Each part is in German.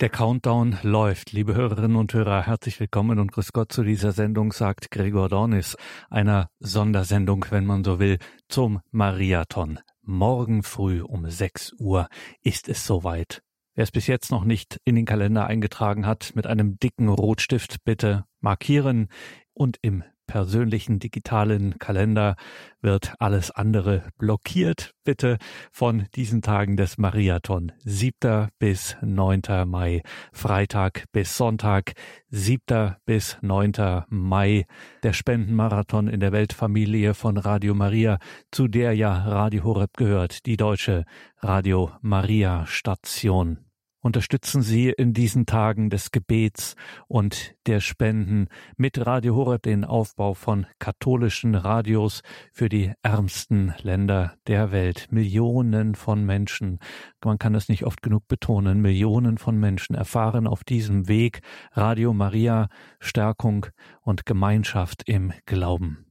Der Countdown läuft. Liebe Hörerinnen und Hörer, herzlich willkommen und grüß Gott zu dieser Sendung, sagt Gregor Dornis, einer Sondersendung, wenn man so will, zum Mariathon. Morgen früh um 6 Uhr ist es soweit. Wer es bis jetzt noch nicht in den Kalender eingetragen hat, mit einem dicken Rotstift bitte markieren und im persönlichen digitalen Kalender wird alles andere blockiert. Bitte von diesen Tagen des Mariathon. 7. bis 9. Mai, Freitag bis Sonntag, 7. bis 9. Mai, der Spendenmarathon in der Weltfamilie von Radio Maria, zu der ja Radio Horeb gehört, die deutsche Radio Maria Station. Unterstützen Sie in diesen Tagen des Gebets und der Spenden mit Radio Horeb den Aufbau von katholischen Radios für die ärmsten Länder der Welt. Millionen von Menschen, man kann es nicht oft genug betonen, Millionen von Menschen erfahren auf diesem Weg Radio Maria Stärkung und Gemeinschaft im Glauben.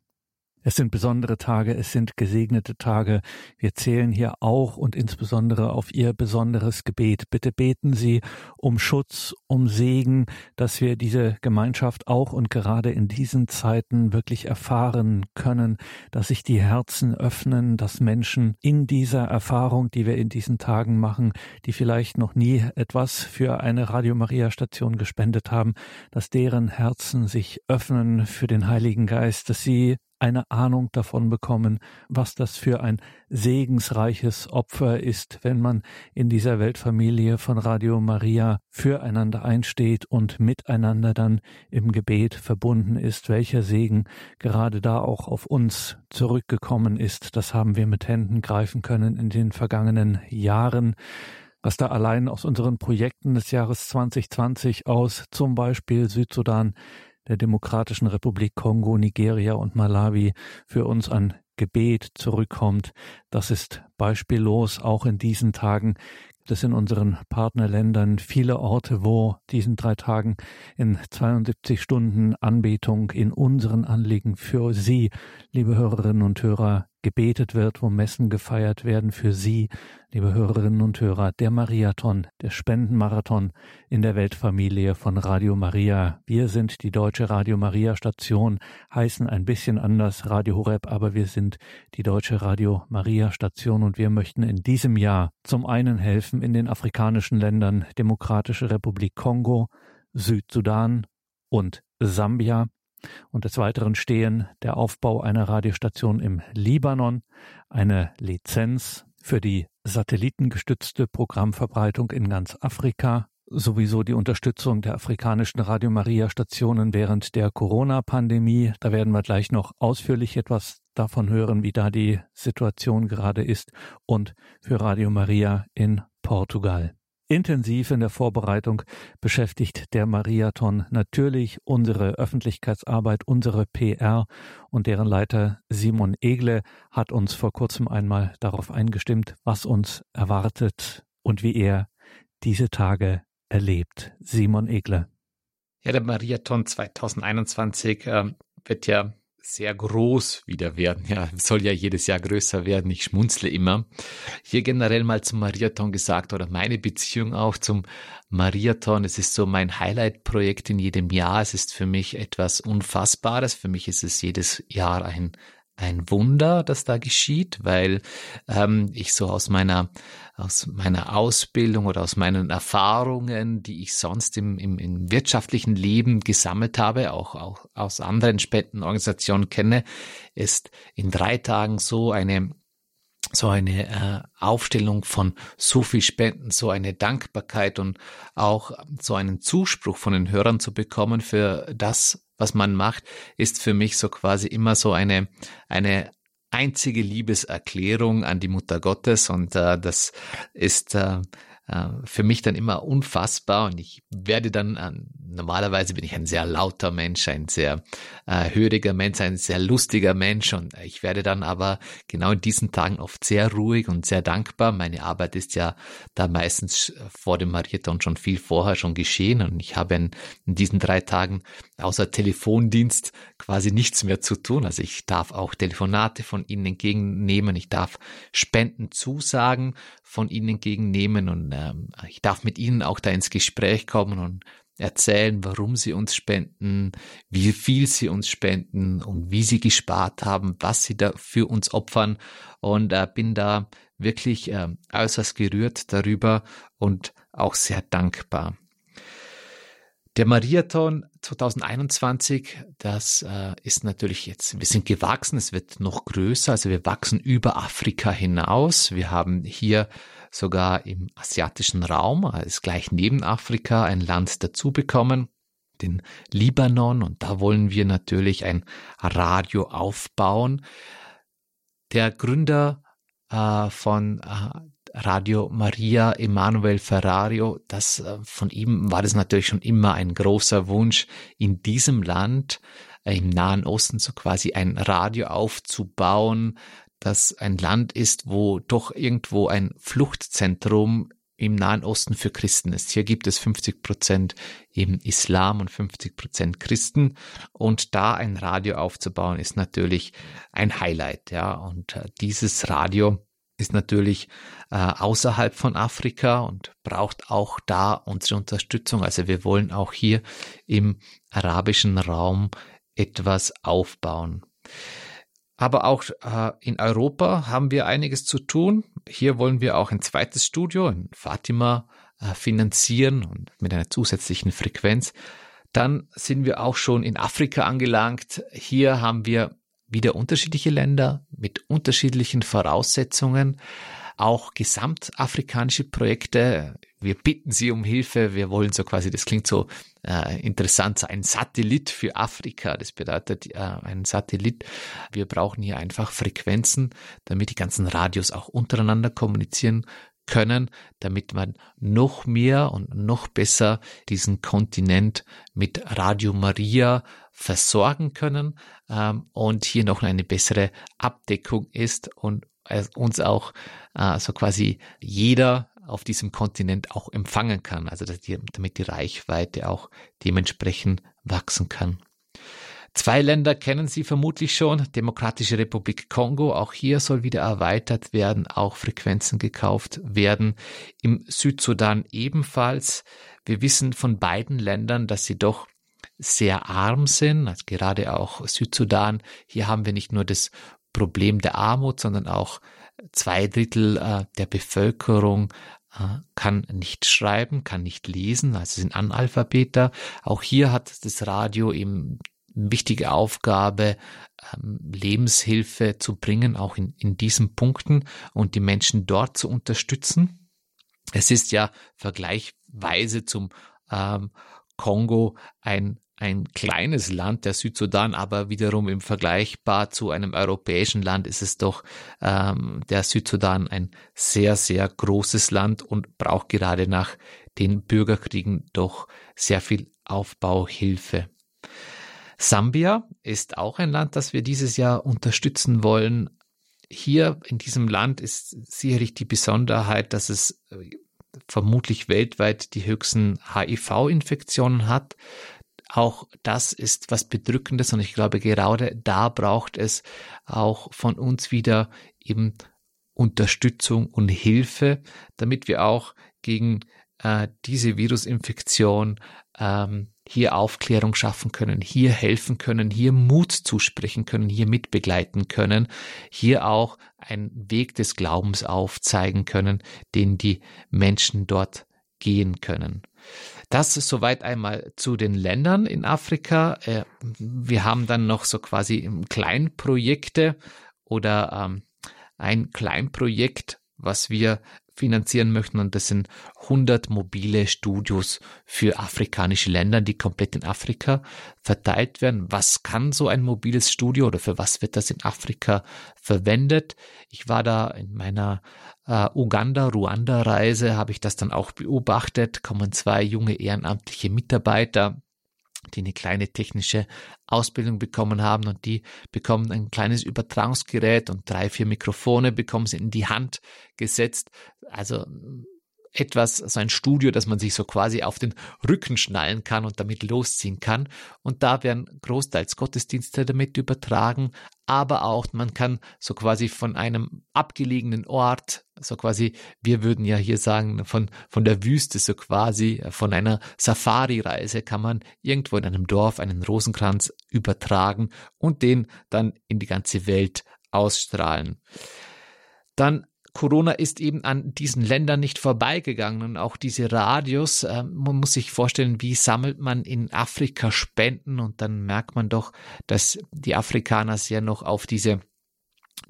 Es sind besondere Tage, es sind gesegnete Tage. Wir zählen hier auch und insbesondere auf Ihr besonderes Gebet. Bitte beten Sie um Schutz, um Segen, dass wir diese Gemeinschaft auch und gerade in diesen Zeiten wirklich erfahren können, dass sich die Herzen öffnen, dass Menschen in dieser Erfahrung, die wir in diesen Tagen machen, die vielleicht noch nie etwas für eine Radio Maria Station gespendet haben, dass deren Herzen sich öffnen für den Heiligen Geist, dass sie eine Ahnung davon bekommen, was das für ein segensreiches Opfer ist, wenn man in dieser Weltfamilie von Radio Maria füreinander einsteht und miteinander dann im Gebet verbunden ist, welcher Segen gerade da auch auf uns zurückgekommen ist. Das haben wir mit Händen greifen können in den vergangenen Jahren was da allein aus unseren Projekten des Jahres 2020 aus, zum Beispiel Südsudan, der Demokratischen Republik Kongo, Nigeria und Malawi für uns an Gebet zurückkommt. Das ist beispiellos auch in diesen Tagen gibt es in unseren Partnerländern viele Orte, wo diesen drei Tagen in 72 Stunden Anbetung in unseren Anliegen für Sie, liebe Hörerinnen und Hörer, gebetet wird, wo Messen gefeiert werden für Sie, liebe Hörerinnen und Hörer, der Mariathon, der Spendenmarathon in der Weltfamilie von Radio Maria. Wir sind die deutsche Radio Maria Station, heißen ein bisschen anders Radio Horeb, aber wir sind die deutsche Radio Maria Station und wir möchten in diesem Jahr zum einen helfen in den afrikanischen Ländern Demokratische Republik Kongo, Südsudan und Sambia und des Weiteren stehen der Aufbau einer Radiostation im Libanon, eine Lizenz für die satellitengestützte Programmverbreitung in ganz Afrika, sowieso die Unterstützung der afrikanischen Radio Maria Stationen während der Corona-Pandemie. Da werden wir gleich noch ausführlich etwas davon hören, wie da die Situation gerade ist und für Radio Maria in Portugal. Intensiv in der Vorbereitung beschäftigt der Mariathon natürlich unsere Öffentlichkeitsarbeit, unsere PR und deren Leiter Simon Egle hat uns vor kurzem einmal darauf eingestimmt, was uns erwartet und wie er diese Tage erlebt. Simon Egle. Ja, der Mariathon 2021 äh, wird ja sehr groß wieder werden. Ja, soll ja jedes Jahr größer werden. Ich schmunzle immer. Hier generell mal zum Mariathon gesagt oder meine Beziehung auch zum Mariathon. Es ist so mein Highlight-Projekt in jedem Jahr. Es ist für mich etwas Unfassbares. Für mich ist es jedes Jahr ein ein Wunder, das da geschieht, weil ähm, ich so aus meiner aus meiner Ausbildung oder aus meinen Erfahrungen, die ich sonst im, im, im wirtschaftlichen Leben gesammelt habe, auch, auch aus anderen Spendenorganisationen kenne, ist in drei Tagen so eine so eine äh, Aufstellung von so viel Spenden, so eine Dankbarkeit und auch so einen Zuspruch von den Hörern zu bekommen für das, was man macht, ist für mich so quasi immer so eine, eine einzige Liebeserklärung an die Mutter Gottes und äh, das ist äh, äh, für mich dann immer unfassbar und ich werde dann äh, normalerweise bin ich ein sehr lauter Mensch, ein sehr äh, höriger Mensch, ein sehr lustiger Mensch und ich werde dann aber genau in diesen Tagen oft sehr ruhig und sehr dankbar. Meine Arbeit ist ja da meistens vor dem Marathon schon viel vorher schon geschehen und ich habe in, in diesen drei Tagen außer Telefondienst quasi nichts mehr zu tun. Also ich darf auch Telefonate von Ihnen entgegennehmen, ich darf Spendenzusagen von Ihnen entgegennehmen und ähm, ich darf mit Ihnen auch da ins Gespräch kommen und erzählen, warum sie uns spenden, wie viel sie uns spenden und wie sie gespart haben, was sie da für uns opfern und äh, bin da wirklich äh, äußerst gerührt darüber und auch sehr dankbar. Der Marathon 2021, das äh, ist natürlich jetzt, wir sind gewachsen, es wird noch größer, also wir wachsen über Afrika hinaus. Wir haben hier sogar im asiatischen Raum, also gleich neben Afrika, ein Land dazu bekommen, den Libanon, und da wollen wir natürlich ein Radio aufbauen. Der Gründer äh, von äh, Radio Maria Emanuel Ferrario, das äh, von ihm war das natürlich schon immer ein großer Wunsch, in diesem Land, äh, im Nahen Osten, so quasi ein Radio aufzubauen, das ein Land ist, wo doch irgendwo ein Fluchtzentrum im Nahen Osten für Christen ist. Hier gibt es 50 Prozent eben Islam und 50 Prozent Christen. Und da ein Radio aufzubauen, ist natürlich ein Highlight, ja. Und äh, dieses Radio ist natürlich äh, außerhalb von Afrika und braucht auch da unsere Unterstützung. Also wir wollen auch hier im arabischen Raum etwas aufbauen. Aber auch äh, in Europa haben wir einiges zu tun. Hier wollen wir auch ein zweites Studio in Fatima äh, finanzieren und mit einer zusätzlichen Frequenz. Dann sind wir auch schon in Afrika angelangt. Hier haben wir wieder unterschiedliche Länder mit unterschiedlichen Voraussetzungen, auch gesamtafrikanische Projekte. Wir bitten Sie um Hilfe. Wir wollen so quasi, das klingt so äh, interessant, ein Satellit für Afrika. Das bedeutet äh, ein Satellit. Wir brauchen hier einfach Frequenzen, damit die ganzen Radios auch untereinander kommunizieren können, damit man noch mehr und noch besser diesen Kontinent mit Radio Maria versorgen können ähm, und hier noch eine bessere Abdeckung ist und uns auch äh, so quasi jeder auf diesem Kontinent auch empfangen kann, also die, damit die Reichweite auch dementsprechend wachsen kann. Zwei Länder kennen Sie vermutlich schon, Demokratische Republik Kongo, auch hier soll wieder erweitert werden, auch Frequenzen gekauft werden. Im Südsudan ebenfalls. Wir wissen von beiden Ländern, dass sie doch sehr arm sind, also gerade auch Südsudan. Hier haben wir nicht nur das Problem der Armut, sondern auch zwei Drittel äh, der Bevölkerung äh, kann nicht schreiben, kann nicht lesen, also sind Analphabeter. Auch hier hat das Radio eben wichtige Aufgabe, ähm, Lebenshilfe zu bringen, auch in, in diesen Punkten und die Menschen dort zu unterstützen. Es ist ja vergleichweise zum ähm, Kongo ein ein kleines Land, der Südsudan, aber wiederum im Vergleichbar zu einem europäischen Land ist es doch ähm, der Südsudan ein sehr, sehr großes Land und braucht gerade nach den Bürgerkriegen doch sehr viel Aufbauhilfe. Sambia ist auch ein Land, das wir dieses Jahr unterstützen wollen. Hier in diesem Land ist sicherlich die Besonderheit, dass es äh, vermutlich weltweit die höchsten HIV-Infektionen hat. Auch das ist was Bedrückendes und ich glaube, gerade da braucht es auch von uns wieder eben Unterstützung und Hilfe, damit wir auch gegen äh, diese Virusinfektion ähm, hier Aufklärung schaffen können, hier helfen können, hier Mut zusprechen können, hier mitbegleiten können, hier auch einen Weg des Glaubens aufzeigen können, den die Menschen dort gehen können. Das ist soweit einmal zu den Ländern in Afrika. Äh, wir haben dann noch so quasi Kleinprojekte oder ähm, ein Kleinprojekt, was wir finanzieren möchten. Und das sind 100 mobile Studios für afrikanische Länder, die komplett in Afrika verteilt werden. Was kann so ein mobiles Studio oder für was wird das in Afrika verwendet? Ich war da in meiner äh, Uganda-Ruanda-Reise, habe ich das dann auch beobachtet, kommen zwei junge ehrenamtliche Mitarbeiter die eine kleine technische Ausbildung bekommen haben und die bekommen ein kleines Übertragungsgerät und drei, vier Mikrofone bekommen sie in die Hand gesetzt. Also etwas, so ein Studio, das man sich so quasi auf den Rücken schnallen kann und damit losziehen kann. Und da werden großteils Gottesdienste damit übertragen, aber auch man kann so quasi von einem abgelegenen Ort, so quasi, wir würden ja hier sagen, von, von der Wüste, so quasi, von einer Safari-Reise kann man irgendwo in einem Dorf einen Rosenkranz übertragen und den dann in die ganze Welt ausstrahlen. Dann Corona ist eben an diesen Ländern nicht vorbeigegangen. Und auch diese Radios, äh, man muss sich vorstellen, wie sammelt man in Afrika Spenden? Und dann merkt man doch, dass die Afrikaner sehr noch auf diese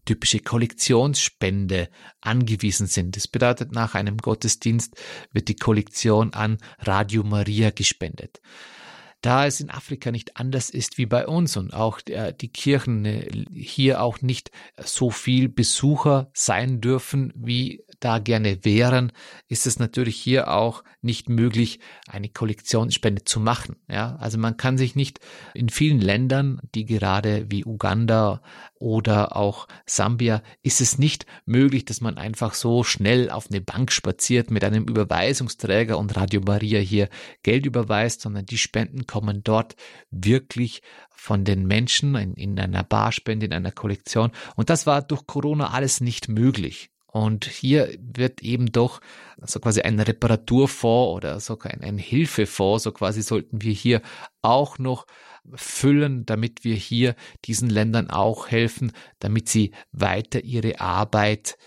typische Kollektionsspende angewiesen sind. Das bedeutet, nach einem Gottesdienst wird die Kollektion an Radio Maria gespendet da es in Afrika nicht anders ist wie bei uns und auch die Kirchen äh, hier auch nicht so viel Besucher sein dürfen, wie da gerne wären, ist es natürlich hier auch nicht möglich, eine Kollektionsspende zu machen. Ja, also man kann sich nicht in vielen Ländern, die gerade wie Uganda oder auch Sambia, ist es nicht möglich, dass man einfach so schnell auf eine Bank spaziert mit einem Überweisungsträger und Radio Maria hier Geld überweist, sondern die Spenden kommen dort wirklich von den Menschen in, in einer Barspende, in einer Kollektion. Und das war durch Corona alles nicht möglich. Und hier wird eben doch so quasi ein Reparaturfonds oder sogar ein, ein Hilfefonds, so quasi sollten wir hier auch noch füllen, damit wir hier diesen Ländern auch helfen, damit sie weiter ihre Arbeit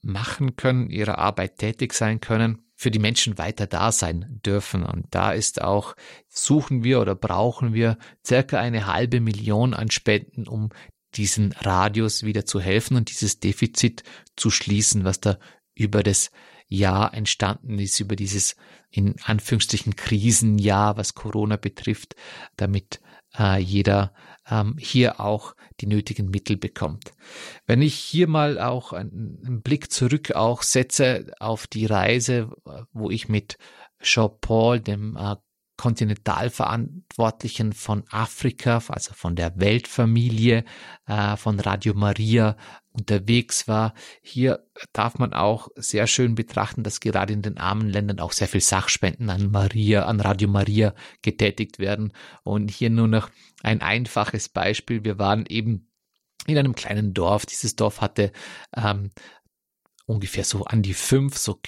machen können, ihre Arbeit tätig sein können für die Menschen weiter da sein dürfen. Und da ist auch, suchen wir oder brauchen wir circa eine halbe Million an Spenden, um diesen Radius wieder zu helfen und dieses Defizit zu schließen, was da über das Jahr entstanden ist, über dieses in Anführungsstrichen Krisenjahr, was Corona betrifft, damit äh, jeder ähm, hier auch die nötigen Mittel bekommt. Wenn ich hier mal auch einen, Blick zurück auch setze auf die Reise, wo ich mit Jean Paul, dem äh, Kontinentalverantwortlichen von Afrika, also von der Weltfamilie, äh, von Radio Maria unterwegs war. Hier darf man auch sehr schön betrachten, dass gerade in den armen Ländern auch sehr viel Sachspenden an Maria, an Radio Maria getätigt werden. Und hier nur noch ein einfaches Beispiel. Wir waren eben in einem kleinen Dorf. Dieses Dorf hatte ähm, ungefähr so an die fünf so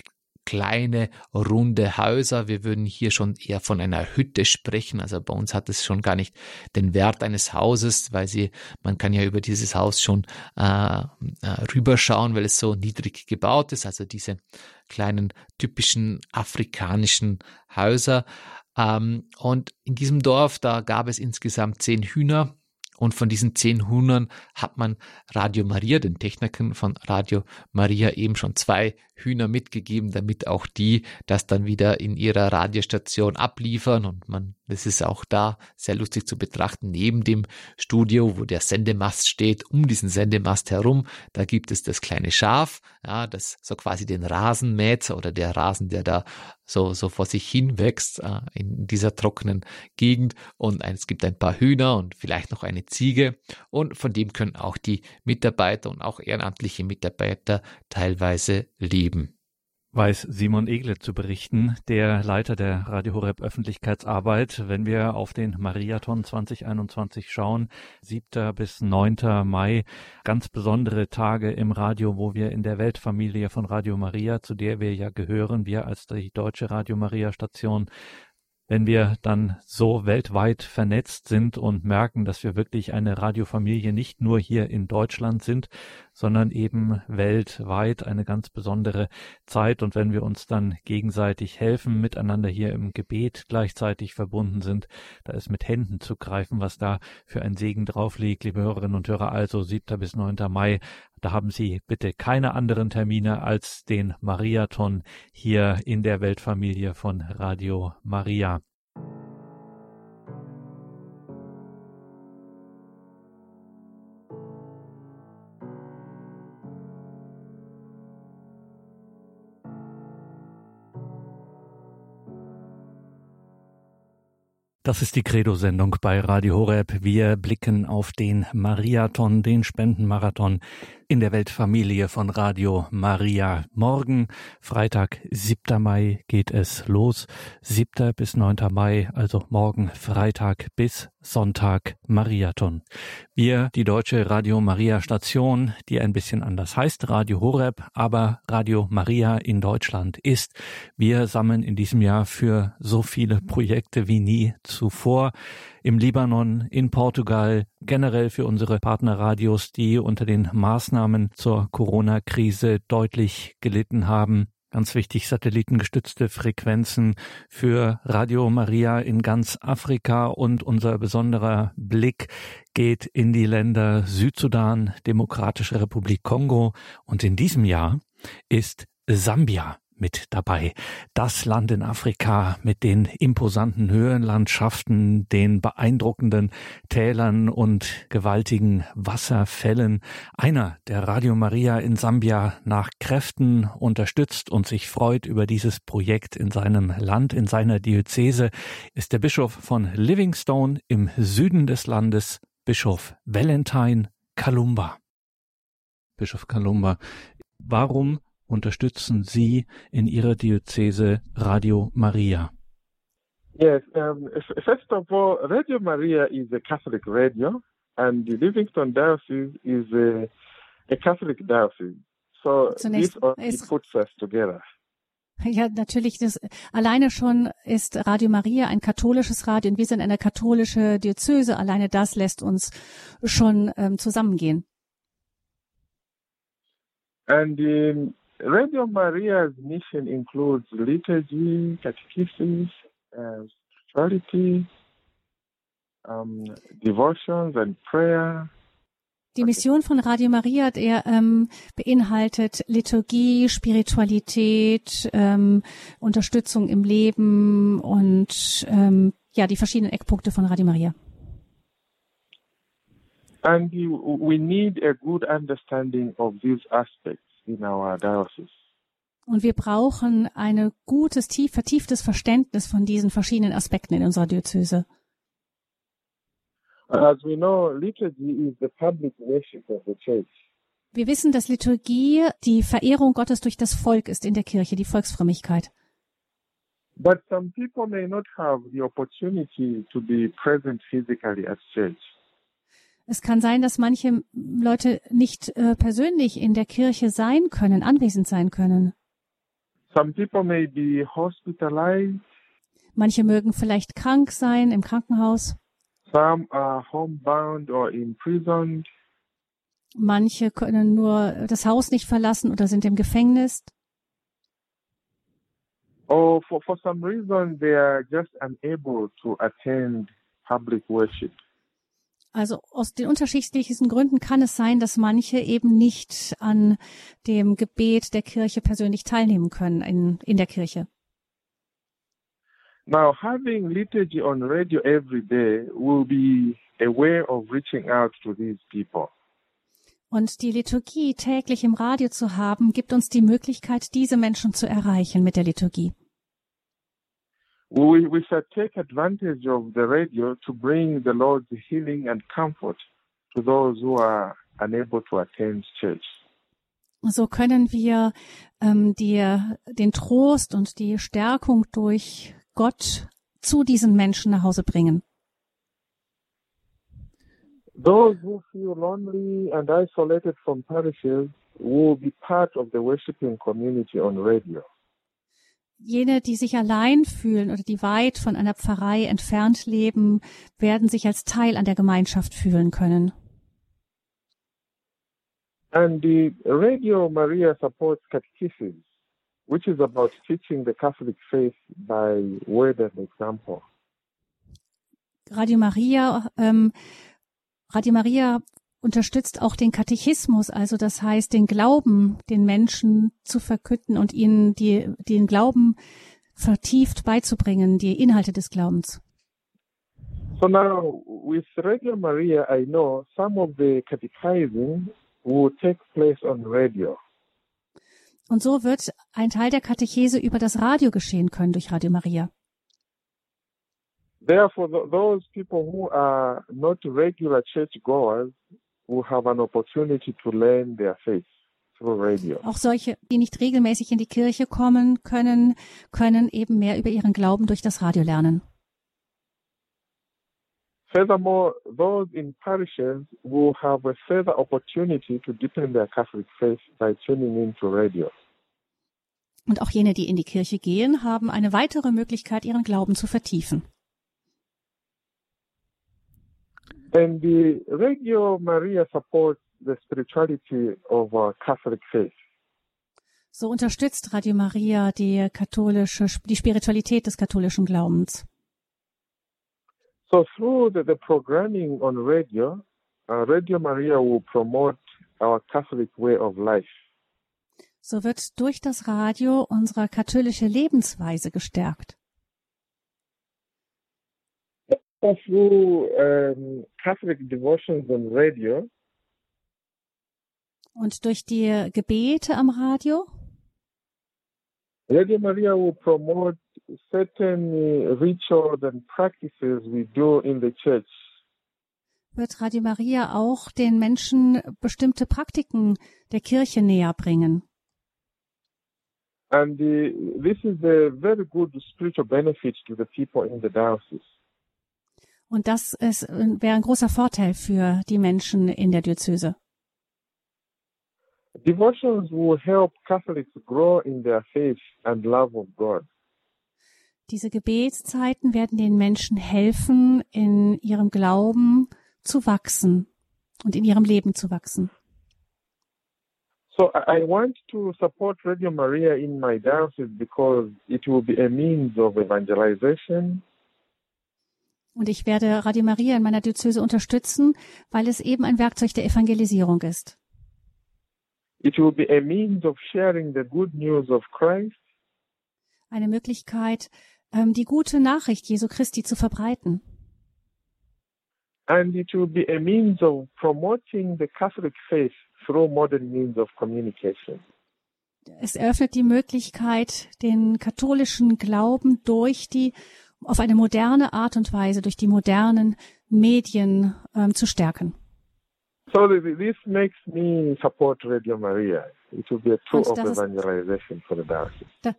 kleine, runde Häuser. Wir würden hier schon eher von einer Hütte sprechen. Also bei uns hat es schon gar nicht den Wert eines Hauses, weil sie, man kann ja über dieses Haus schon äh, äh, rüberschauen, weil es so niedrig gebaut ist. Also diese kleinen typischen afrikanischen Häuser. Ähm, und in diesem Dorf, da gab es insgesamt zehn Hühner und von diesen zehn Hühnern hat man Radio Maria, den Technikern von Radio Maria, eben schon zwei Hühner mitgegeben, damit auch die das dann wieder in ihrer Radiostation abliefern. Und man, das ist auch da sehr lustig zu betrachten. Neben dem Studio, wo der Sendemast steht, um diesen Sendemast herum, da gibt es das kleine Schaf, ja, das so quasi den Rasen oder der Rasen, der da so, so vor sich hin wächst äh, in dieser trockenen Gegend. Und es gibt ein paar Hühner und vielleicht noch eine Ziege. Und von dem können auch die Mitarbeiter und auch ehrenamtliche Mitarbeiter teilweise leben weiß Simon Egle zu berichten, der Leiter der Radio Horeb Öffentlichkeitsarbeit. Wenn wir auf den Mariathon 2021 schauen, 7. bis 9. Mai, ganz besondere Tage im Radio, wo wir in der Weltfamilie von Radio Maria, zu der wir ja gehören, wir als die deutsche Radio Maria Station, wenn wir dann so weltweit vernetzt sind und merken, dass wir wirklich eine Radiofamilie nicht nur hier in Deutschland sind, sondern eben weltweit eine ganz besondere Zeit. Und wenn wir uns dann gegenseitig helfen, miteinander hier im Gebet gleichzeitig verbunden sind, da ist mit Händen zu greifen, was da für ein Segen drauf liegt, liebe Hörerinnen und Hörer. Also 7. bis 9. Mai da haben Sie bitte keine anderen Termine als den Mariathon hier in der Weltfamilie von Radio Maria. Das ist die Credo-Sendung bei Radio Horeb. Wir blicken auf den Mariathon, den Spendenmarathon in der Weltfamilie von Radio Maria. Morgen, Freitag, 7. Mai, geht es los. 7. bis 9. Mai, also morgen Freitag bis Sonntag Mariathon. Wir, die deutsche Radio Maria Station, die ein bisschen anders heißt, Radio Horeb, aber Radio Maria in Deutschland ist. Wir sammeln in diesem Jahr für so viele Projekte wie nie zuvor im Libanon, in Portugal, generell für unsere Partnerradios, die unter den Maßnahmen zur Corona-Krise deutlich gelitten haben. Ganz wichtig, satellitengestützte Frequenzen für Radio Maria in ganz Afrika und unser besonderer Blick geht in die Länder Südsudan, Demokratische Republik Kongo und in diesem Jahr ist Sambia mit dabei. Das Land in Afrika mit den imposanten Höhenlandschaften, den beeindruckenden Tälern und gewaltigen Wasserfällen. Einer, der Radio Maria in Sambia nach Kräften unterstützt und sich freut über dieses Projekt in seinem Land, in seiner Diözese, ist der Bischof von Livingstone im Süden des Landes, Bischof Valentine Kalumba. Bischof Kalumba, warum unterstützen Sie in Ihrer Diözese Radio Maria? Yes, um, first of all, Radio Maria is a Catholic radio, and the Livingston Diocese is a, a Catholic diocese. So Zunächst this puts us together. Ja, natürlich. Das, alleine schon ist Radio Maria ein katholisches Radio und wir sind eine katholische Diözese. Alleine das lässt uns schon ähm, zusammengehen. And in Radio Maria's mission includes liturgy, catechesis, uh, spirituality, um, devotions and prayer. Die Mission von Radio Maria der, ähm, beinhaltet Liturgie, Spiritualität, ähm, Unterstützung im Leben und ähm, ja die verschiedenen Eckpunkte von Radio Maria. And we need a good understanding of these aspects in our diocese. Und wir brauchen ein gutes, tief, vertieftes Verständnis von diesen verschiedenen Aspekten in unserer Diözese. As we know, liturgy is the public worship of the church. Wir wissen, dass Liturgie die Verehrung Gottes durch das Volk ist in der Kirche, die Volksfrömmigkeit. But some people may not have the opportunity to be present physically at church. Es kann sein, dass manche Leute nicht äh, persönlich in der Kirche sein können, anwesend sein können. Some people may be hospitalized. Manche mögen vielleicht krank sein im Krankenhaus. Some are homebound or imprisoned. Manche können nur das Haus nicht verlassen oder sind im Gefängnis. Or for, for some reason they are just unable to attend public worship. Also aus den unterschiedlichsten Gründen kann es sein, dass manche eben nicht an dem Gebet der Kirche persönlich teilnehmen können in, in der Kirche. Now, having liturgy on radio every day will be a way of reaching out to these people. Und die Liturgie täglich im Radio zu haben, gibt uns die Möglichkeit, diese Menschen zu erreichen mit der Liturgie. We, we shall take advantage of the radio to bring the Lord's healing and comfort to those who are unable to attend church. So können wir ähm, die, den Trost und die Stärkung durch Gott zu diesen Menschen nach Hause bringen. Those who feel lonely and isolated from parishes will be part of the worshiping community on radio jene, die sich allein fühlen oder die weit von einer Pfarrei entfernt leben, werden sich als Teil an der Gemeinschaft fühlen können. And the Radio Maria supports catechesis, which is about teaching the Catholic faith by word and example. Radio Maria, ähm, Radio Maria unterstützt auch den Katechismus, also das heißt, den Glauben den Menschen zu verkünden und ihnen die, den Glauben vertieft beizubringen, die Inhalte des Glaubens. So now, with Radio Maria, I know some of the catechizing will take place on radio. Und so wird ein Teil der Katechese über das Radio geschehen können durch Radio Maria. Therefore, th those people who are not regular churchgoers will have an opportunity to learn their faith. Auch solche, die nicht regelmäßig in die Kirche kommen können, können eben mehr über ihren Glauben durch das Radio lernen. Furthermore, those in parishes will have a further opportunity to deepen their Catholic faith by tuning into radio. Und auch jene, die in die Kirche gehen, haben eine weitere Möglichkeit, ihren Glauben zu vertiefen. And the Radio Maria supports the spirituality of our Catholic faith. So unterstützt Radio Maria die katholische, die Spiritualität des katholischen Glaubens. So through the, the programming on radio, uh, Radio Maria will promote our Catholic way of life. So wird durch das Radio unsere katholische Lebensweise gestärkt. Through um, Catholic devotions on radio, und durch die Gebete am Radio? Radio Maria will promote certain rituals and practices we do in the church. Wird Radio Maria auch den Menschen bestimmte Praktiken der Kirche näher bringen? And the, this is a very good spiritual benefit to the people in the diocese. Und das ist, wäre ein großer Vorteil für die Menschen in der Diözese. Devotions will help Catholics grow in their faith and love of God. Diese Gebetszeiten werden den Menschen helfen, in ihrem Glauben zu wachsen und in ihrem Leben zu wachsen. So I want to support Radio Maria in my diocese because it will be a means of evangelization. Und ich werde Radio Maria in meiner Diözese unterstützen, weil es eben ein Werkzeug der Evangelisierung ist. Eine Möglichkeit, ähm, die gute Nachricht Jesu Christi zu verbreiten. And it will be a means of promoting the Catholic faith through modern means of communication. Es eröffnet die Möglichkeit, den katholischen Glauben durch die auf eine moderne Art und Weise durch die modernen Medien ähm, zu stärken. So this makes me support Radio Maria. It will be a tool of evangelization for the diocese.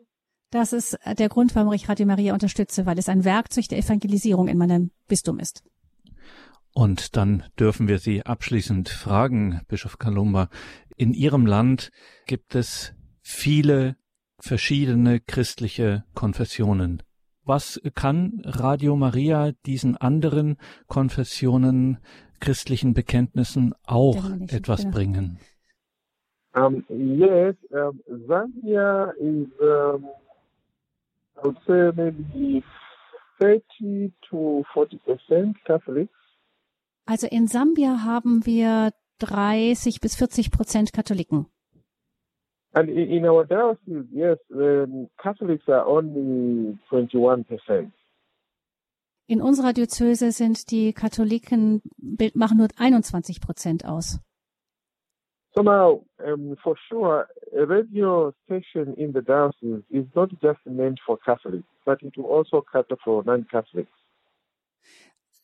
Das ist der Grund, warum ich Radio Maria unterstütze, weil es ein Werkzeug der Evangelisierung in meinem Bistum ist. Und dann dürfen wir Sie abschließend fragen, Bischof Kalumba. In Ihrem Land gibt es viele verschiedene christliche Konfessionen. Was kann Radio Maria diesen anderen Konfessionen christlichen Bekenntnissen auch etwas genau. bringen? Um, yes, um, Zambia is, um, I would say maybe 30 to 40 percent Catholics. Also in Sambia haben wir 30 bis 40 Prozent Katholiken. And in our diocese, yes, um, Catholics are only 21 percent. In unserer Diözese sind die Katholiken machen nur 21 Prozent aus. So now, um, for sure, a radio station in the diocese is not just meant for Catholics, but it will also cater for non-Catholics.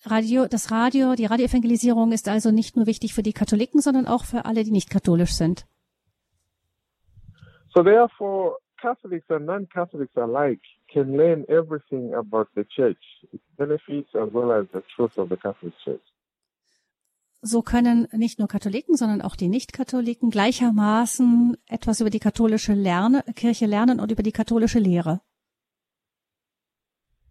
Radio, das Radio, die Radioevangelisierung ist also nicht nur wichtig für die Katholiken, sondern auch für alle, die nicht katholisch sind. So therefore, Catholics and non-Catholics alike can learn everything about the church, its benefits as well as the truth of the Catholic Church. So können nicht nur Katholiken, sondern auch die Nicht-Katholiken gleichermaßen etwas über die katholische Lerne, Kirche lernen und über die katholische Lehre.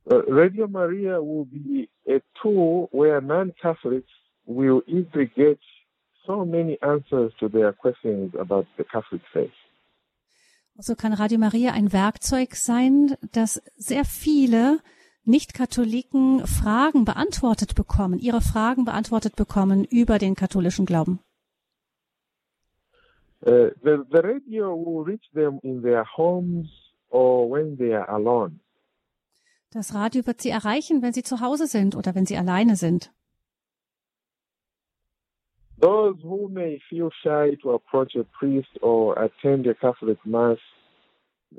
Uh, Radio Maria will be a tool where non-Catholics will easily get so many answers to their questions about the Catholic faith. So kann Radio Maria ein Werkzeug sein, das sehr viele Nicht-Katholiken Fragen beantwortet bekommen, ihre Fragen beantwortet bekommen über den katholischen Glauben. Uh, the, the radio will reach them in their homes or when they are alone. Das Radio wird sie erreichen, wenn sie zu Hause sind oder wenn sie alleine sind. Those who may feel shy to approach a priest or attend a Catholic Mass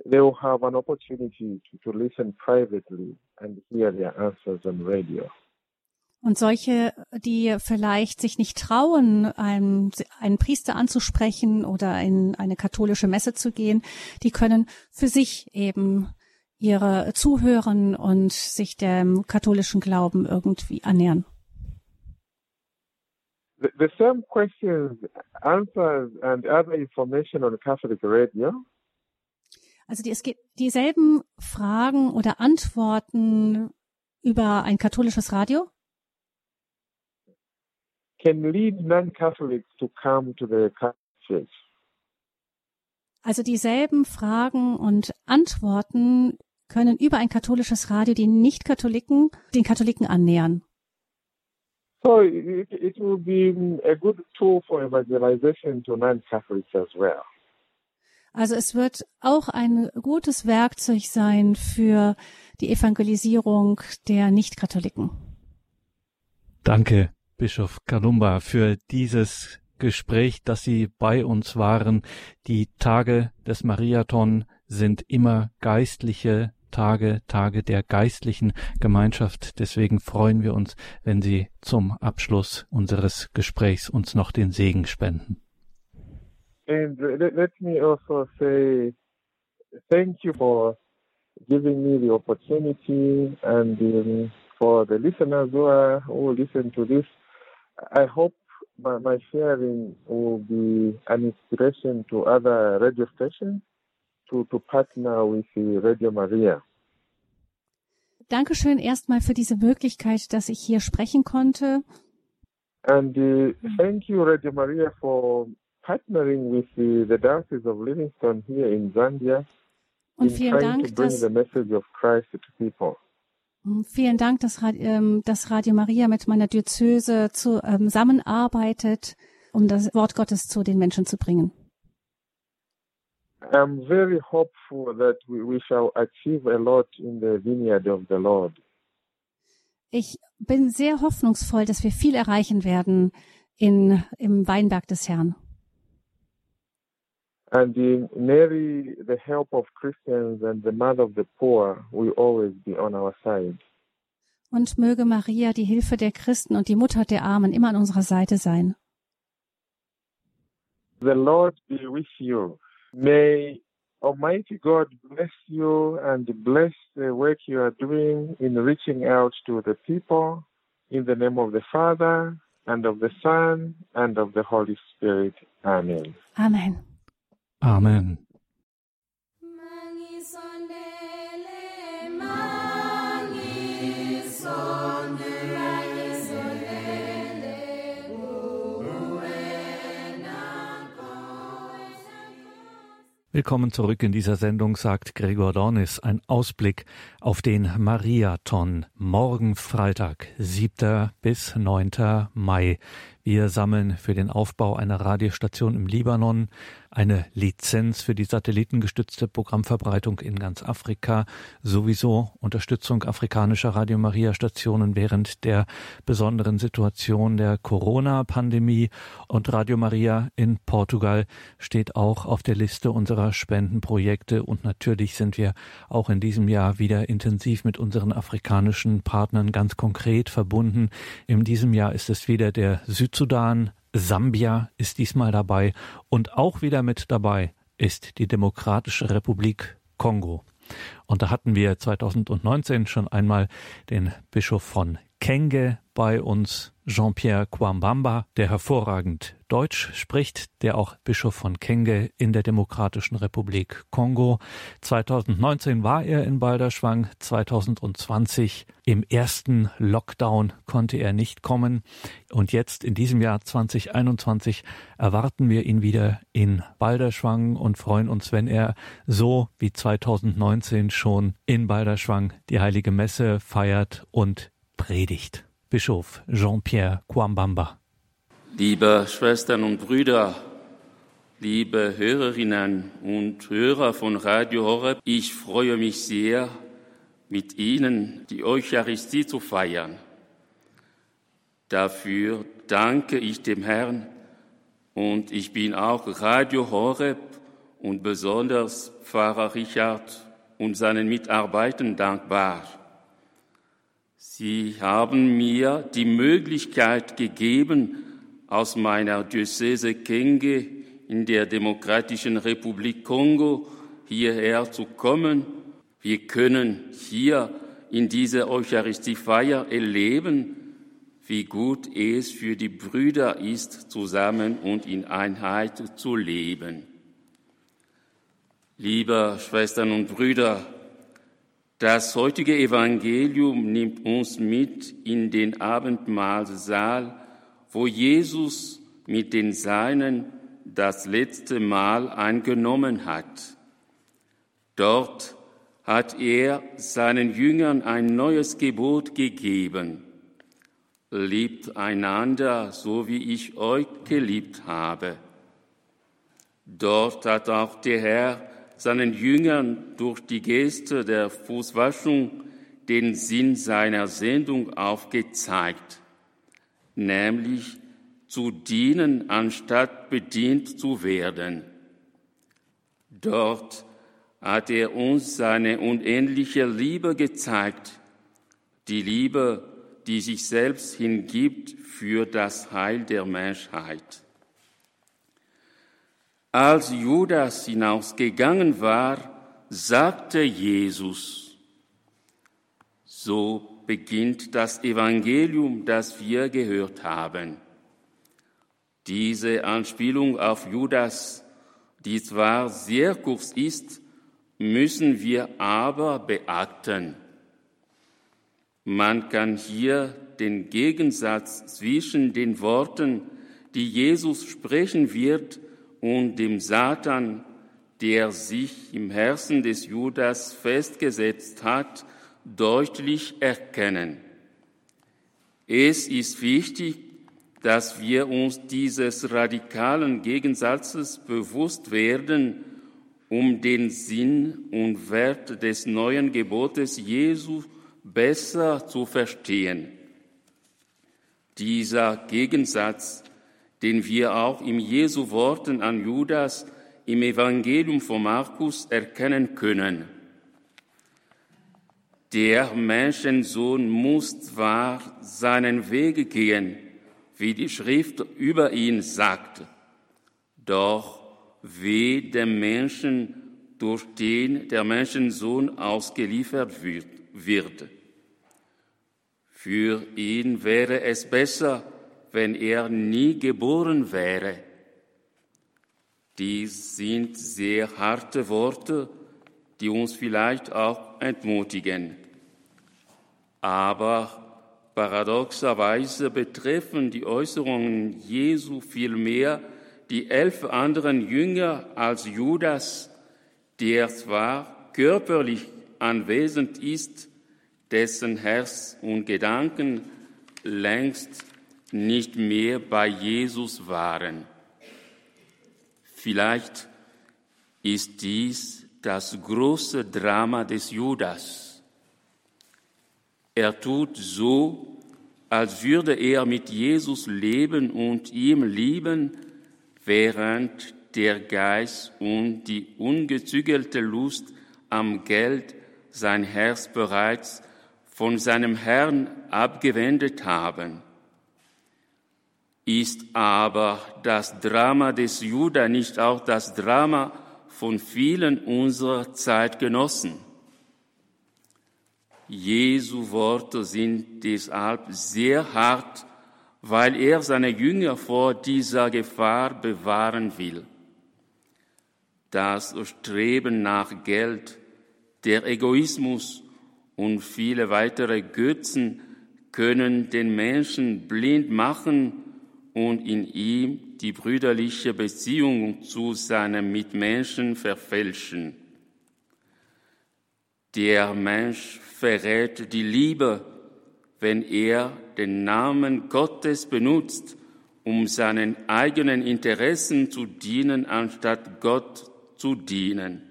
they will have an opportunity to, to listen privately and hear their answers on radio. Und solche, die vielleicht sich nicht trauen, einen, einen Priester anzusprechen oder in eine katholische Messe zu gehen, die können für sich eben ihre zuhören und sich dem katholischen Glauben irgendwie annähern. The, the same questions, answers and other information on Catholic radio. Also die, es geht dieselben Fragen oder Antworten über ein katholisches Radio can lead non-Catholics to come to the Catholic. Also dieselben Fragen und Antworten können über ein katholisches Radio die Nicht-Katholiken den Katholiken annähern. So it, it will be a good tool for evangelization to non-Catholics as well. Also es wird auch ein gutes Werkzeug sein für die Evangelisierung der Nicht-Katholiken. Danke, Bischof Kalumba, für dieses Gespräch, dass Sie bei uns waren. Die Tage des Mariathon sind immer geistliche Tage, Tage der geistlichen Gemeinschaft. Deswegen freuen wir uns, wenn Sie zum Abschluss unseres Gesprächs uns noch den Segen spenden. And let me also say thank you for giving me the opportunity and for the listeners who, are, who listen to this. I hope my sharing will be an inspiration to other radio stations to, to partner with Radio Maria. Dankeschön erstmal für diese Möglichkeit, dass ich hier sprechen konnte. And uh, thank you, Radio Maria, for partnering with the, the Diocese of Livingston here in Zambia. Und vielen Dank, dass, the message of Christ to people. Vielen Dank, dass, ähm, dass Radio Maria mit meiner Diözese ähm, zusammenarbeitet, um das Wort Gottes zu den Menschen zu bringen. I'm very hopeful that we, we shall achieve a lot in the vineyard of the Lord. Ich bin sehr hoffnungsvoll, dass wir viel erreichen werden in, im Weinberg des Herrn. And in Mary, the help of Christians and the mother of the poor will always be on our side. Und möge Maria, die Hilfe der Christen und die Mutter der Armen, immer an unserer Seite sein. The Lord be with you. May Almighty God bless you and bless the work you are doing in reaching out to the people in the name of the Father and of the Son and of the Holy Spirit. Amen. Amen. Amen. Willkommen zurück in dieser Sendung, sagt Gregor Dornis. Ein Ausblick auf den Mariathon. Morgen Freitag, 7. bis 9. Mai. Wir sammeln für den Aufbau einer Radiostation im Libanon eine Lizenz für die satellitengestützte Programmverbreitung in ganz Afrika, sowieso Unterstützung afrikanischer Radio Maria Stationen während der besonderen Situation der Corona-Pandemie. Und Radio Maria in Portugal steht auch auf der Liste unserer Spendenprojekte. Und natürlich sind wir auch in diesem Jahr wieder intensiv mit unseren afrikanischen Partnern ganz konkret verbunden. In diesem Jahr ist es wieder der Südsudan, Sambia ist diesmal dabei und auch wieder mit dabei ist die Demokratische Republik Kongo. Und da hatten wir 2019 schon einmal den Bischof von Kenge bei uns Jean-Pierre Kwambamba, der hervorragend Deutsch spricht, der auch Bischof von Kenge in der Demokratischen Republik Kongo. 2019 war er in Balderschwang, 2020 im ersten Lockdown konnte er nicht kommen und jetzt in diesem Jahr 2021 erwarten wir ihn wieder in Balderschwang und freuen uns, wenn er so wie 2019 schon in Balderschwang die heilige Messe feiert und predigt. Bischof Jean-Pierre Kwambamba. Liebe Schwestern und Brüder, liebe Hörerinnen und Hörer von Radio Horeb, ich freue mich sehr, mit Ihnen die Eucharistie zu feiern. Dafür danke ich dem Herrn und ich bin auch Radio Horeb und besonders Pfarrer Richard und seinen Mitarbeitern dankbar. Sie haben mir die Möglichkeit gegeben, aus meiner Diözese Kenge in der Demokratischen Republik Kongo hierher zu kommen. Wir können hier in dieser Eucharistiefeier erleben, wie gut es für die Brüder ist, zusammen und in Einheit zu leben. Liebe Schwestern und Brüder, das heutige Evangelium nimmt uns mit in den Abendmahlsaal, wo Jesus mit den Seinen das letzte Mal eingenommen hat. Dort hat er seinen Jüngern ein neues Gebot gegeben. Liebt einander, so wie ich euch geliebt habe. Dort hat auch der Herr seinen Jüngern durch die Geste der Fußwaschung den Sinn seiner Sendung aufgezeigt, nämlich zu dienen, anstatt bedient zu werden. Dort hat er uns seine unendliche Liebe gezeigt, die Liebe, die sich selbst hingibt für das Heil der Menschheit. Als Judas hinausgegangen war, sagte Jesus, so beginnt das Evangelium, das wir gehört haben. Diese Anspielung auf Judas, die zwar sehr kurz ist, müssen wir aber beachten. Man kann hier den Gegensatz zwischen den Worten, die Jesus sprechen wird, und dem Satan, der sich im Herzen des Judas festgesetzt hat, deutlich erkennen. Es ist wichtig, dass wir uns dieses radikalen Gegensatzes bewusst werden, um den Sinn und Wert des neuen Gebotes Jesu besser zu verstehen. Dieser Gegensatz, den wir auch im Jesu Worten an Judas im Evangelium von Markus erkennen können. Der Menschensohn muss zwar seinen Weg gehen, wie die Schrift über ihn sagt. Doch weh dem Menschen, durch den der Menschensohn ausgeliefert wird. Für ihn wäre es besser, wenn er nie geboren wäre. Dies sind sehr harte Worte, die uns vielleicht auch entmutigen. Aber Paradoxerweise betreffen die Äußerungen Jesu vielmehr die elf anderen Jünger als Judas, der zwar körperlich anwesend ist, dessen Herz und Gedanken längst nicht mehr bei Jesus waren. Vielleicht ist dies das große Drama des Judas er tut so, als würde er mit Jesus leben und ihm lieben, während der Geist und die ungezügelte Lust am Geld sein Herz bereits von seinem Herrn abgewendet haben. Ist aber das Drama des Juda nicht auch das Drama von vielen unserer Zeitgenossen? Jesu Worte sind deshalb sehr hart, weil er seine Jünger vor dieser Gefahr bewahren will. Das Streben nach Geld, der Egoismus und viele weitere Götzen können den Menschen blind machen und in ihm die brüderliche Beziehung zu seinen Mitmenschen verfälschen. Der Mensch verrät die Liebe, wenn er den Namen Gottes benutzt, um seinen eigenen Interessen zu dienen, anstatt Gott zu dienen.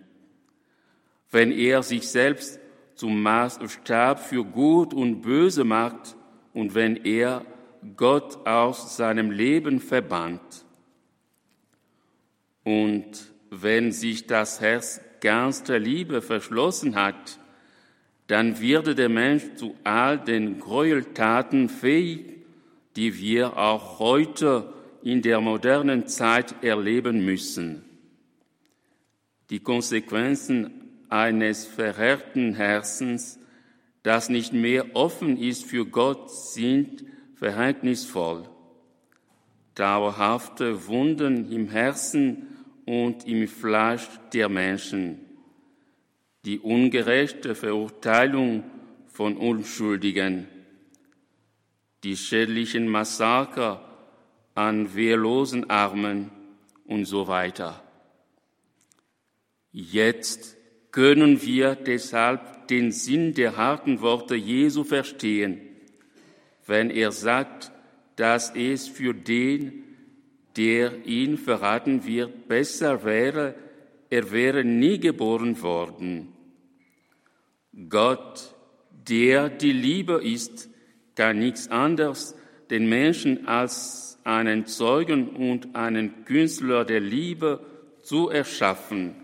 Wenn er sich selbst zum Maßstab für Gut und Böse macht und wenn er Gott aus seinem Leben verbannt. Und wenn sich das Herz ganz der Liebe verschlossen hat, dann wird der Mensch zu all den Gräueltaten fähig, die wir auch heute in der modernen Zeit erleben müssen. Die Konsequenzen eines verhärten Herzens, das nicht mehr offen ist für Gott, sind verhängnisvoll. Dauerhafte Wunden im Herzen und im Fleisch der Menschen. Die ungerechte Verurteilung von Unschuldigen. Die schädlichen Massaker an wehrlosen Armen und so weiter. Jetzt können wir deshalb den Sinn der harten Worte Jesu verstehen, wenn er sagt, dass es für den, der ihn verraten wird, besser wäre, er wäre nie geboren worden. Gott, der die Liebe ist, kann nichts anderes den Menschen als einen Zeugen und einen Künstler der Liebe zu erschaffen.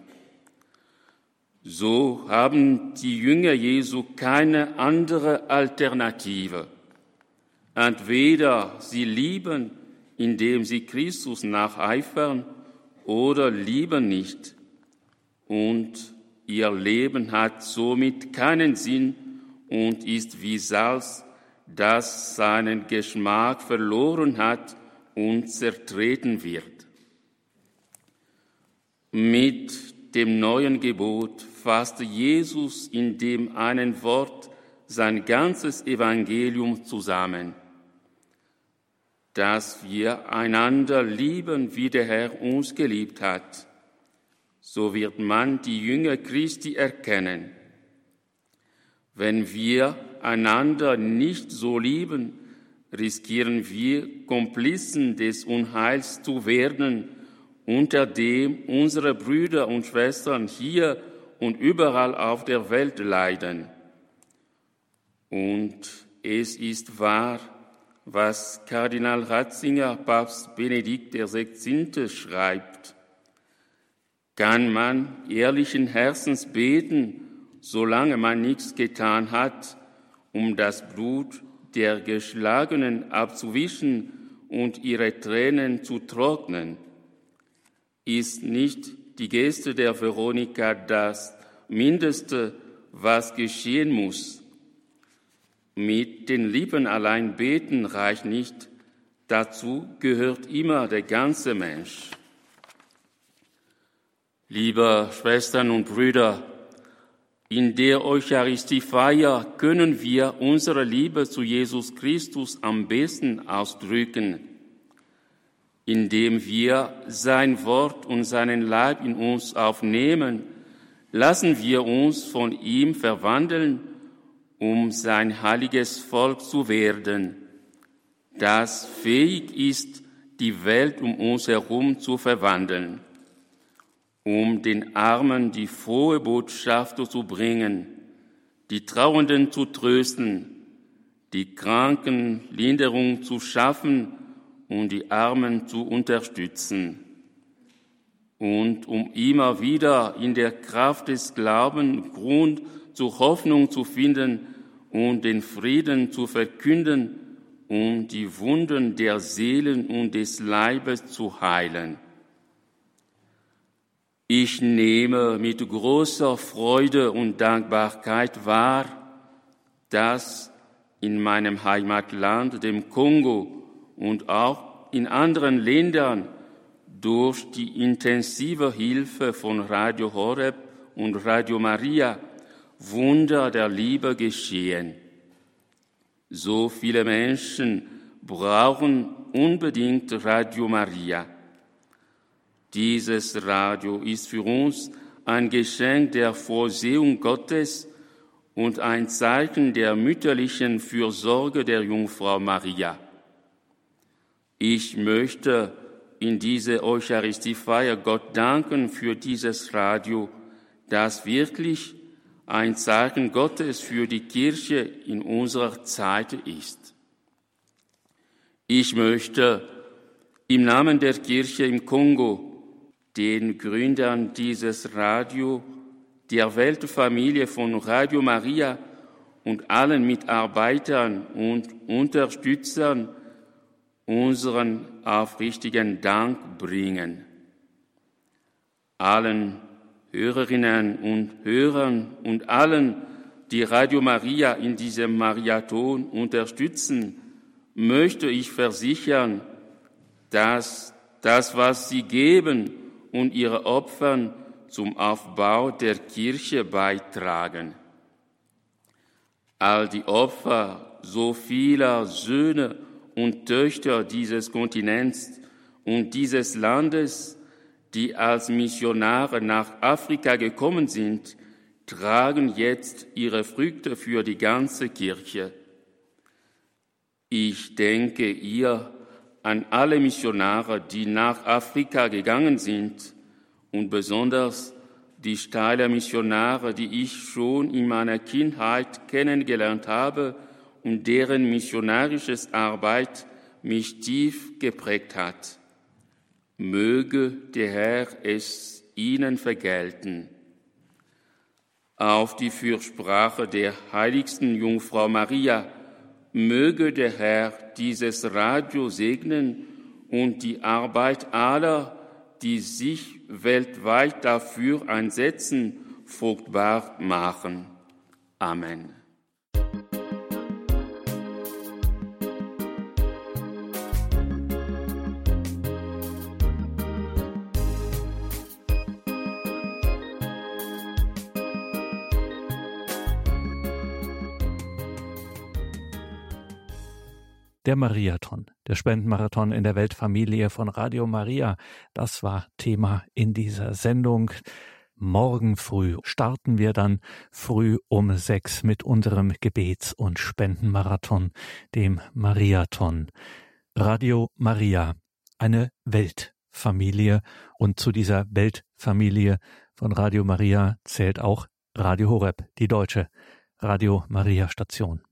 So haben die Jünger Jesu keine andere Alternative. Entweder sie lieben, indem sie Christus nacheifern, oder lieben nicht. Und ihr Leben hat somit keinen Sinn und ist wie Salz, das seinen Geschmack verloren hat und zertreten wird. Mit dem neuen Gebot fasste Jesus in dem einen Wort sein ganzes Evangelium zusammen, dass wir einander lieben, wie der Herr uns geliebt hat. So wird man die Jünger Christi erkennen. Wenn wir einander nicht so lieben, riskieren wir, Komplizen des Unheils zu werden, unter dem unsere Brüder und Schwestern hier und überall auf der Welt leiden. Und es ist wahr, was Kardinal Ratzinger, Papst Benedikt XVI. schreibt. Kann man ehrlichen Herzens beten, solange man nichts getan hat, um das Blut der Geschlagenen abzuwischen und ihre Tränen zu trocknen? Ist nicht die Geste der Veronika das Mindeste, was geschehen muss. Mit den Lippen allein beten reicht nicht. Dazu gehört immer der ganze Mensch. Liebe Schwestern und Brüder, in der Eucharistiefeier können wir unsere Liebe zu Jesus Christus am besten ausdrücken indem wir sein Wort und seinen Leib in uns aufnehmen, lassen wir uns von ihm verwandeln, um sein heiliges Volk zu werden, das fähig ist, die Welt um uns herum zu verwandeln, um den Armen die frohe Botschaft zu bringen, die Trauernden zu trösten, die Kranken Linderung zu schaffen um die Armen zu unterstützen. Und um immer wieder in der Kraft des Glaubens Grund zur Hoffnung zu finden und den Frieden zu verkünden und die Wunden der Seelen und des Leibes zu heilen. Ich nehme mit großer Freude und Dankbarkeit wahr, dass in meinem Heimatland, dem Kongo, und auch in anderen Ländern durch die intensive Hilfe von Radio Horeb und Radio Maria Wunder der Liebe geschehen. So viele Menschen brauchen unbedingt Radio Maria. Dieses Radio ist für uns ein Geschenk der Vorsehung Gottes und ein Zeichen der mütterlichen Fürsorge der Jungfrau Maria. Ich möchte in dieser Eucharistiefeier Gott danken für dieses Radio, das wirklich ein Zeichen Gottes für die Kirche in unserer Zeit ist. Ich möchte im Namen der Kirche im Kongo den Gründern dieses Radio, der Weltfamilie von Radio Maria und allen Mitarbeitern und Unterstützern unseren aufrichtigen Dank bringen. Allen Hörerinnen und Hörern und allen, die Radio Maria in diesem Marathon unterstützen, möchte ich versichern, dass das, was sie geben und ihre Opfern zum Aufbau der Kirche beitragen. All die Opfer so vieler Söhne und Töchter dieses Kontinents und dieses Landes, die als Missionare nach Afrika gekommen sind, tragen jetzt ihre Früchte für die ganze Kirche. Ich denke ihr an alle Missionare, die nach Afrika gegangen sind und besonders die Steiler Missionare, die ich schon in meiner Kindheit kennengelernt habe und deren missionarisches Arbeit mich tief geprägt hat. Möge der Herr es ihnen vergelten. Auf die Fürsprache der heiligsten Jungfrau Maria möge der Herr dieses Radio segnen und die Arbeit aller, die sich weltweit dafür einsetzen, fruchtbar machen. Amen. Der Mariathon, der Spendenmarathon in der Weltfamilie von Radio Maria, das war Thema in dieser Sendung. Morgen früh starten wir dann früh um sechs mit unserem Gebets- und Spendenmarathon, dem Mariathon. Radio Maria, eine Weltfamilie und zu dieser Weltfamilie von Radio Maria zählt auch Radio Horeb, die deutsche Radio Maria Station.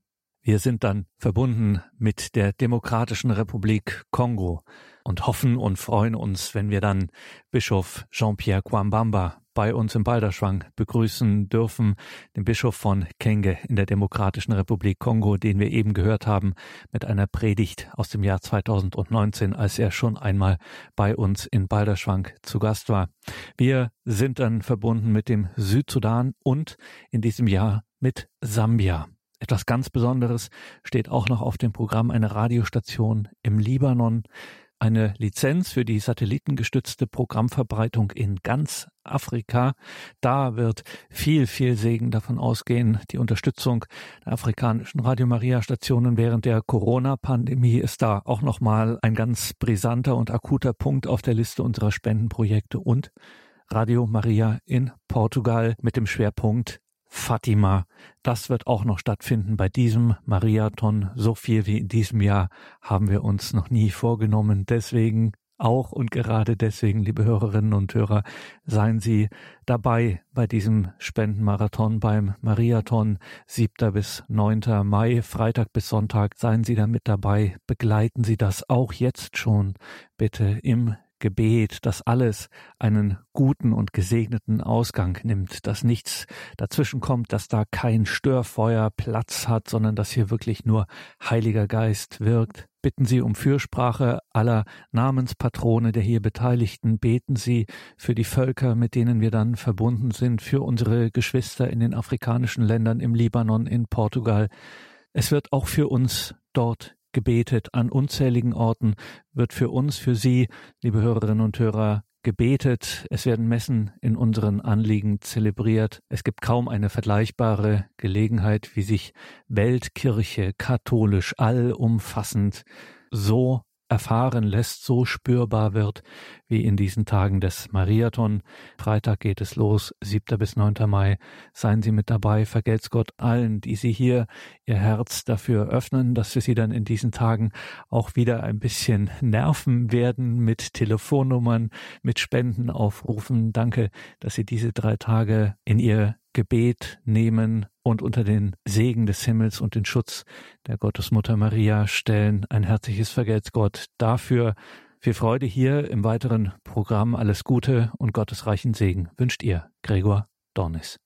Wir sind dann verbunden mit der Demokratischen Republik Kongo und hoffen und freuen uns, wenn wir dann Bischof Jean-Pierre Kwambamba bei uns im Balderschwang begrüßen dürfen, den Bischof von Kenge in der Demokratischen Republik Kongo, den wir eben gehört haben, mit einer Predigt aus dem Jahr 2019, als er schon einmal bei uns in Balderschwang zu Gast war. Wir sind dann verbunden mit dem Südsudan und in diesem Jahr mit Sambia. Etwas ganz Besonderes steht auch noch auf dem Programm eine Radiostation im Libanon, eine Lizenz für die satellitengestützte Programmverbreitung in ganz Afrika. Da wird viel, viel Segen davon ausgehen. Die Unterstützung der afrikanischen Radio Maria Stationen während der Corona-Pandemie ist da auch nochmal ein ganz brisanter und akuter Punkt auf der Liste unserer Spendenprojekte und Radio Maria in Portugal mit dem Schwerpunkt Fatima. Das wird auch noch stattfinden bei diesem Mariathon. So viel wie in diesem Jahr haben wir uns noch nie vorgenommen. Deswegen auch und gerade deswegen, liebe Hörerinnen und Hörer, seien Sie dabei bei diesem Spendenmarathon beim Mariathon 7. bis 9. Mai, Freitag bis Sonntag. Seien Sie da mit dabei. Begleiten Sie das auch jetzt schon bitte im Gebet, dass alles einen guten und gesegneten Ausgang nimmt, dass nichts dazwischen kommt, dass da kein Störfeuer Platz hat, sondern dass hier wirklich nur Heiliger Geist wirkt. Bitten Sie um Fürsprache aller Namenspatrone der hier Beteiligten. Beten Sie für die Völker, mit denen wir dann verbunden sind, für unsere Geschwister in den afrikanischen Ländern, im Libanon, in Portugal. Es wird auch für uns dort gebetet. An unzähligen Orten wird für uns, für Sie, liebe Hörerinnen und Hörer, gebetet. Es werden Messen in unseren Anliegen zelebriert. Es gibt kaum eine vergleichbare Gelegenheit, wie sich Weltkirche katholisch allumfassend so erfahren lässt, so spürbar wird wie in diesen Tagen des Mariathon. Freitag geht es los, 7. bis 9. Mai. Seien Sie mit dabei, vergelt's Gott allen, die Sie hier Ihr Herz dafür öffnen, dass wir Sie dann in diesen Tagen auch wieder ein bisschen nerven werden mit Telefonnummern, mit Spenden aufrufen. Danke, dass Sie diese drei Tage in Ihr Gebet nehmen und unter den Segen des Himmels und den Schutz der Gottesmutter Maria stellen. Ein herzliches Vergelt's Gott dafür, Viel Freude hier im weiteren Programm. Alles Gute und gottesreichen Segen wünscht ihr, Gregor Dornis.